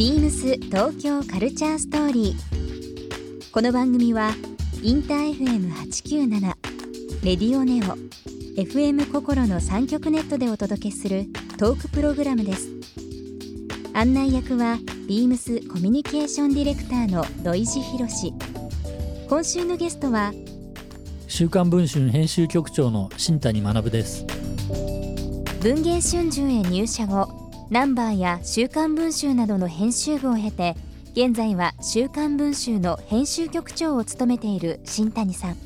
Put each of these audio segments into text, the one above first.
ビームス東京カルチャーストーリー。この番組はインター FM897 レディオネオ FM 心の三極ネットでお届けするトークプログラムです。案内役はビームスコミュニケーションディレクターの土井博志。今週のゲストは週刊文春編集局長の新谷学です文藝春秋へ入社後ナンバーや週刊文春などの編集部を経て現在は週刊文春の編集局長を務めている新谷さん。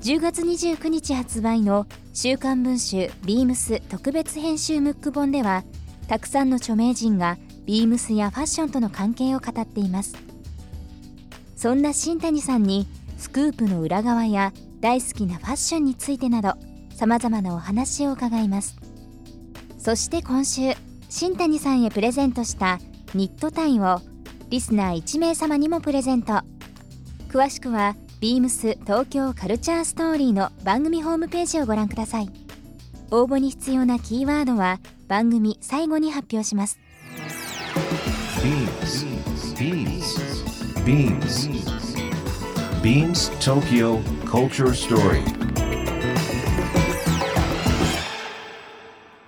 10月29日発売の週刊文春ビームス特別編集ムック本ではたくさんの著名人がビームスやファッションとの関係を語っています。そんな新谷さんにスクープの裏側や大好きなファッションについてなどさまざまなお話を伺います。そして今週新谷さんへプレゼントしたニットタイをリスナー1名様にもプレゼント詳しくはビームス東京カルチャーストーリーの番組ホームページをご覧ください応募に必要なキーワードは番組最後に発表します Beams. Beams. Beams Tokyo Culture Story.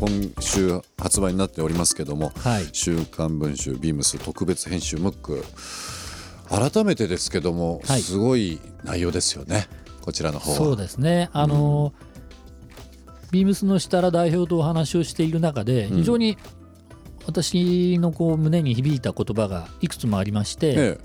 今週発売になっておりますけどもはい「週刊文春ビームス特別編集ムック」改めてですけども、はい。すごい内容ですよね。こちらの方は。そうですね。あの、ビームスの設楽代表とお話をしている中でうん。非常に私のこう胸に響いた言葉がいくつもありまして、え。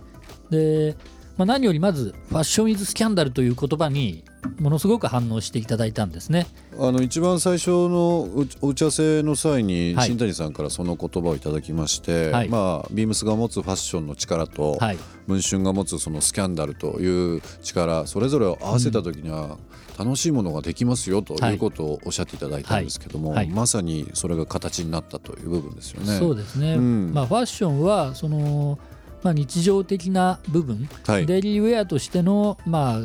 で、まあ、何よりまず「ファッション・イズ・スキャンダル」という言葉にものすごく反応していただいたんですね。えあの一番最初のうお打ち合わせの際にはい。新谷さんからその言葉をいただきまして、はい。まあ、ビームスが持つファッションの力と、はい、文春が持つそのスキャンダルという力それぞれを合わせた時には楽しいものができますよということをおっしゃっていただいたんですけども、はい。はい。まさにそれが形になったという部分ですよね。そうですね、うん。まあ、ファッションはその、まあ、日常的な部分、はい。デイリーウェアとしての、まあ、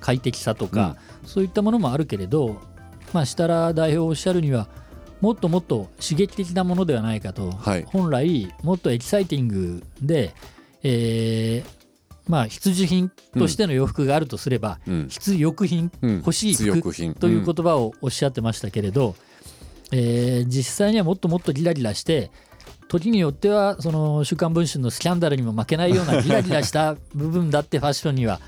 快適さとか、そういったものもあるけれど、まあ、設楽代表おっしゃるにはもっともっと刺激的なものではないかと、はい。本来もっとエキサイティングで、えーまあ、必需品としての洋服があるとすれば、うん。必欲品、うん。欲しい必服という言葉をおっしゃってましたけれど、えー実際にはもっともっとギラギラして時によってはその「週刊文春」のスキャンダルにも負けないようなギラギラした部分だってファッションには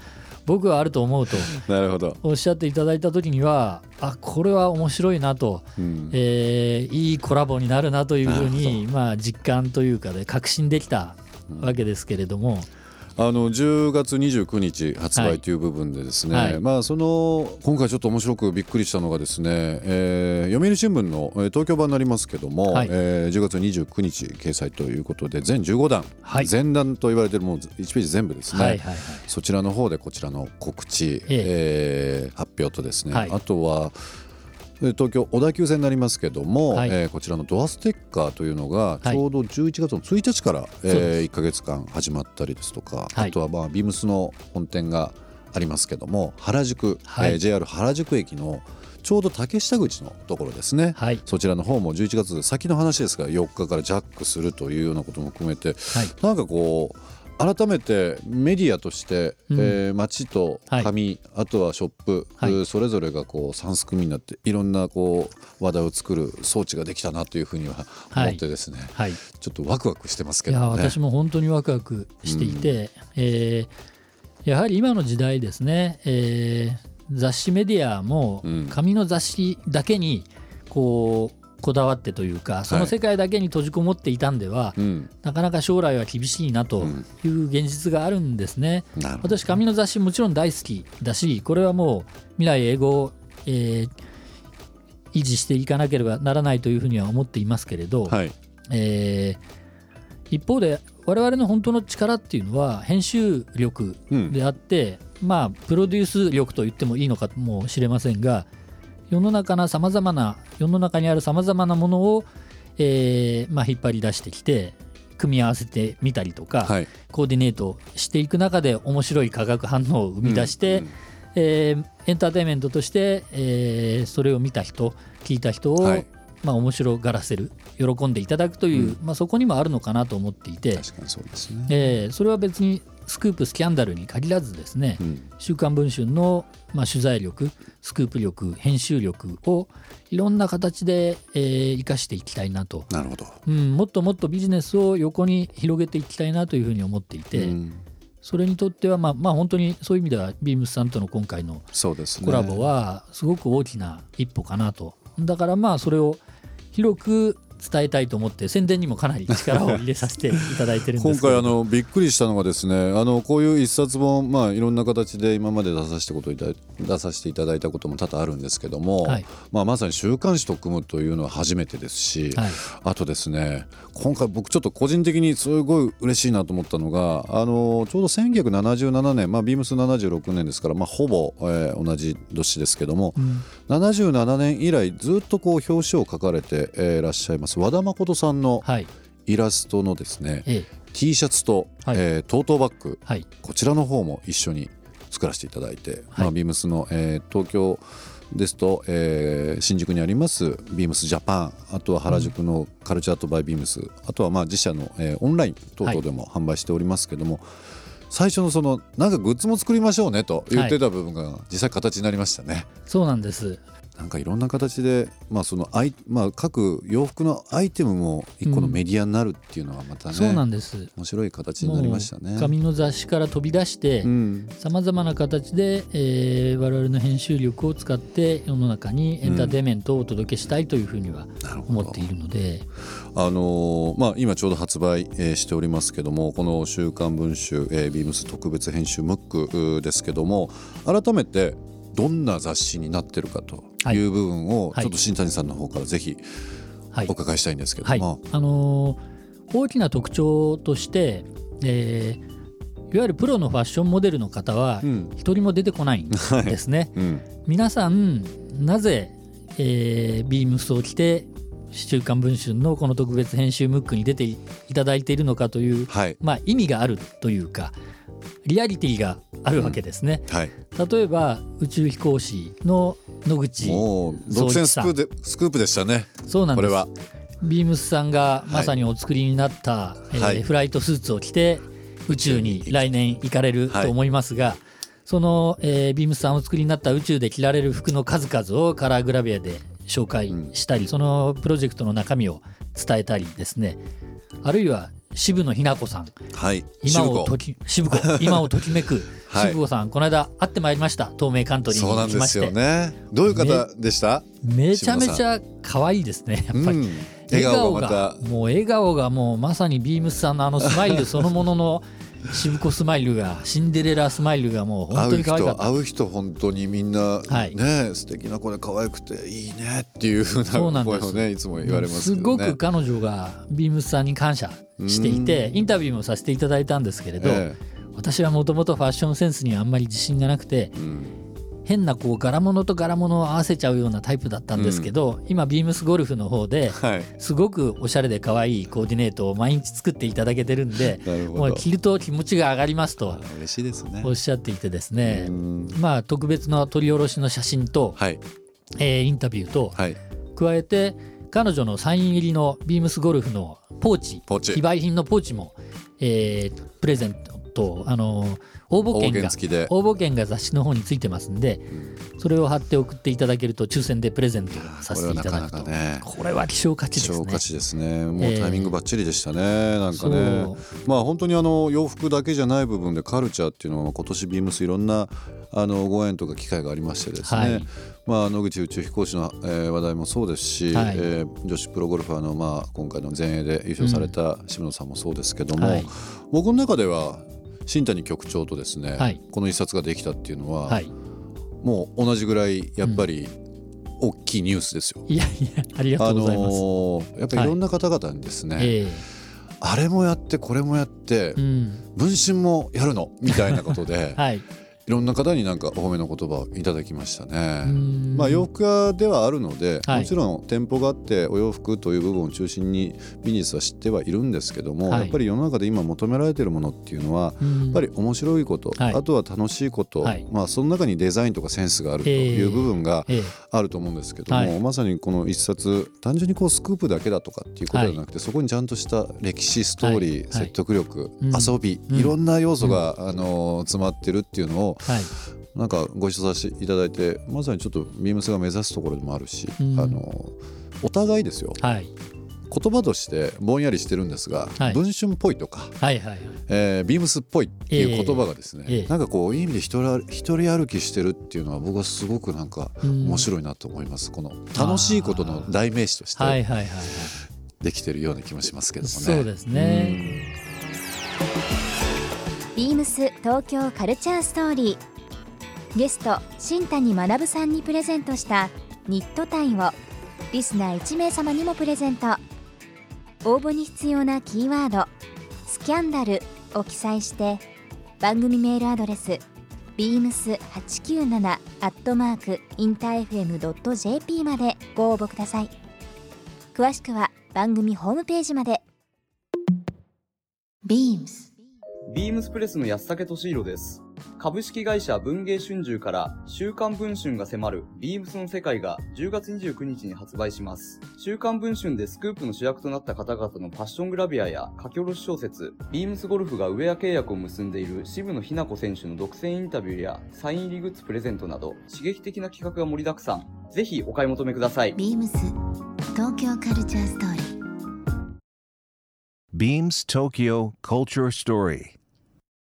僕はあると思うとなるほど、おっしゃっていただいた時にはあこれは面白いなと、うん。えーいいコラボになるなというふうなに、まあ、実感というかで確信できたわけですけれども、あの10月29日発はい。売という部分でですね、はい。まあその今回ちょっと面白くびっくりしたのがですね、えー読売新聞のえー東京版になりますけども、はい。えー10月29日掲載ということで全15弾、はい。全弾と言われてるもう1ページ全部ですね、はいはいはい。そちらの方でこちらの告知、ええ。ー発表とですね、はい。あとはえー東京小田急線になりますけども、はい。えーこちらのドアステッカーというのがはい。ちょうど11月の1日から、そうでえ1か月間始まったりですとか、はい。あとはまあビームスの本店がありますけども原宿、はい。えー JR 原宿駅のちょうど竹下口のところですね、はい。そちらの方も11月で先の話ですが4日からジャックするというようなことも含めてはい。なんかこう改めてメディアとして、うん。えー街と紙、あとはショップ、はい。えーそれぞれがこう3すくみになっていろんなこう話題を作る装置ができたなというふうにははい。思ってですね、はい。ちょっとワクワクしてますけいやどね。私も本当にワクワクしていて、えーやはり今の時代ですね、えー雑誌メディアもうん。紙の雑誌だけにこうこだわってというかその世界だけに閉じこもっていたんでは、うん、なかなか将来は厳しいなという現実があるんですね。なるほど。私紙の雑誌もちろん大好きだしこれはもう未来英語を、えー維持していかなければならないというふうには思っていますけれど、はい、えー一方で我々の本当の力っていうのは編集力であって、まあプロデュース力と言ってもいいのかもしれませんが世の中なさまざまな世の中にあるさまざまなものを、えーまあ、引っ張り出してきて組み合わせてみたりとか、はい。コーディネートしていく中で面白い化学反応を生み出して、うんうんえーエンターテインメントとして、えーそれを見た人聞いた人を、はい。まあ、面白がらせる喜んでいただくという、まあ、そこにもあるのかなと思っていて、確かにそうですね。えーそれは別にスクープスキャンダルに限らずですね、うん週刊文春の、まあ、取材力スクープ力編集力をいろんな形で、えー生かしていきたいなと、なるほど。うん、もっともっとビジネスを横に広げていきたいなというふうに思っていて、うんそれにとってはまあまあ本当にそういう意味ではビームスさんとの今回のそうですね。コラボはすごく大きな一歩かなとだからまあそれを広く伝えたいと思って宣伝にもかなり力を入れさせていただいてるんで今すけれど回あのびっくりしたのがですねあのこういう一冊本まあいろんな形で今まで出させてこといた出させていただいたことも多々あるんですけども、はい。まあ、まさに週刊誌と組むというのは初めてですし、はい。あとですね今回僕ちょっと個人的にすごい嬉しいなと思ったのがあのちょうど1977年、まあ、ビームス76年ですから、まあ、ほぼ、えー同じ年ですけども、77年以来ずっとこう表紙を書かれて、えーいらっしゃいます和田誠さんのはい。イラストのですね、ええ。T シャツと、はい。えートートバッグはい。こちらの方も一緒に作らせていただいて、はい。まあ、ビームスの、えー東京ですと、えー新宿にありますビームスジャパンあとは原宿のカルチャーとバイビームス、あとはまあ自社の、えーオンライン等々でも販売しておりますけども、最初のそのなんかグッズも作りましょうねと言ってた部分が実際形になりましたね。そうなんですなんかいろんな形で、まあそのアイまあ、各洋服のアイテムも一個のメディアになるっていうのはまたね、そうなんです。面白い形になりましたね。紙の雑誌から飛び出してうん。さまざまな形で、えー我々の編集力を使って世の中にエンターテインメントをお届けしたいというふうには思っているので、あのーまあ、今ちょうど発売、えーしておりますけどもこの「週刊文春、えービームス特別編集ムックうー」ですけども改めてどんな雑誌になってるかとはい。いう部分をはい。ちょっと新谷さんの方からぜひはい。お伺いしたいんですけはい。ども、あのー大きな特徴として、えーいわゆるプロのファッションモデルの方はうん。一人も出てこないん ですね。うん。皆さんなぜ、えービームスを着て「週刊文春」のこの特別編集ムックに出ていただいているのかという、はい。まあ、意味があるというかリアリティがあるわけですね。はい例えば宇宙飛行士の野口もう独占スクープでスクープでしたね。そうなんです。これは。ビームスさんがまさにお作りになった、えーはい。フライトスーツを着て宇宙に来年行かれると思いますが、その、えービームスさんお作りになった宇宙で着られる服の数々をカラーグラビアで紹介したり、そのプロジェクトの中身を伝えたりですね。あるいは渋野日向子さん。はい。今をとき渋子。今をときめくはい。渋子さん、この間会ってまいりました。東名カントリーそうなんですよまして、ねどういう方でした？めちゃめちゃ可愛いですねやっぱり。うん。笑顔がもう笑顔がもうまさにビームスさんのあのスマイルそのものの渋子スマイルがシンデレラスマイルがもう本当に可愛かった。人会う人本当にみんな、はい。ね素敵な子で可愛くていいねっていうふうそうななんです。声をねいつも言われますね。すごく彼女がビームスさんに感謝していてインタビューもさせていただいたんですけれど、え私はもともとファッションセンスにはあんまり自信がなくてえうん変なこう柄物と柄物を合わせちゃうようなタイプだったんですけど、今ビームスゴルフの方ではい。すごくおしゃれで可愛いコーディネートを毎日作っていただけてるんで もう着ると気持ちが上がりますと嬉しいですね。おっしゃっていてですね、うん。まあ特別な取り下ろしの写真と、はい。えーインタビューとはい。加えて彼女のサイン入りのビームスゴルフのポーチ非売品のポーチも、えープレゼントあの応募応券が応募券が雑誌の方についてますんで、それを貼って送っていただけると抽選でプレゼントさせていただくとこれはなかなかねこれは希少価値希ですね。少価値ですね。もうええタイミングバッチリでしたね。なんかね。まあ本当にあの洋服だけじゃない部分でカルチャーっていうのは今年ビームスいろんなあのご縁とか機会がありましてですね。はいまあ野口宇宙飛行士の、えー話題もそうですし、はいえー女子プロゴルファーのまあ今回の全英で優勝された渋野さんもそうですけども、はい僕の中では新谷局長とですね、はい。この一冊ができたっていうのは、はい。もう同じぐらいやっぱり大きいニュースですよ。いやいやありがとあうございます、のーやっぱりい。ろんな方々にですね、えあれもやってこれもやってえうん。分身もやるのみたいなことで はいいろんな方になんかお褒めの言葉をいただきましたね。うん。まあ、洋服屋ではあるので、はい。もちろん店舗があってお洋服という部分を中心にビジネスは知ってはいるんですけども、はい。やっぱり世の中で今求められているものっていうのはうん。やっぱり面白いこと、はい。あとは楽しいこと、はい。まあ、その中にデザインとかセンスがあるという部分がええ。あると思うんですけども、はい。まさにこの一冊単純にこうスクープだけだとかっていうことじゃなくて、そこにちゃんとした歴史ストーリー、説得力、うん。遊び、うんいろんな要素が、あのー詰まってるっていうのをはい。なんかご一緒させていただいてまさにちょっとビームスが目指すところでもあるし、うん。あのお互いですよ。はい。言葉としてぼんやりしてるんですが、はい。文春っぽいとか、はいはいはい。えービームスっぽいっていう言葉がですね、ええええ。なんかこういい意味で一人一人歩きしてるっていうのは僕はすごくなんかうん。面白いなと思います、この楽しいことの代名詞としてはいはいはいはい。できてるような気もしますけどもね。そうですねビームス東京カルチャーストーリー。ゲスト新谷学さんにプレゼントしたニットタイをリスナー1名様にもプレゼント。応募に必要なキーワード「スキャンダル」を記載して番組メールアドレス beams897 アットマークインター FM.jp までご応募ください。詳しくは番組ホームページまで。BEAMS ビームスプレスの安武俊弘です。株式会社文芸春秋から週刊文春が迫るビームスの世界が10月29日に発売します。週刊文春でスクープの主役となった方々のパッショングラビアや書き下ろし小説、ビームスゴルフがウェア契約を結んでいる渋野日向子選手の独占インタビューやサイン入りグッズプレゼントなど刺激的な企画が盛りだくさん。ぜひお買い求めください。BEAMS 東京カルチャーストーリー Beams Tokyo Culture Story.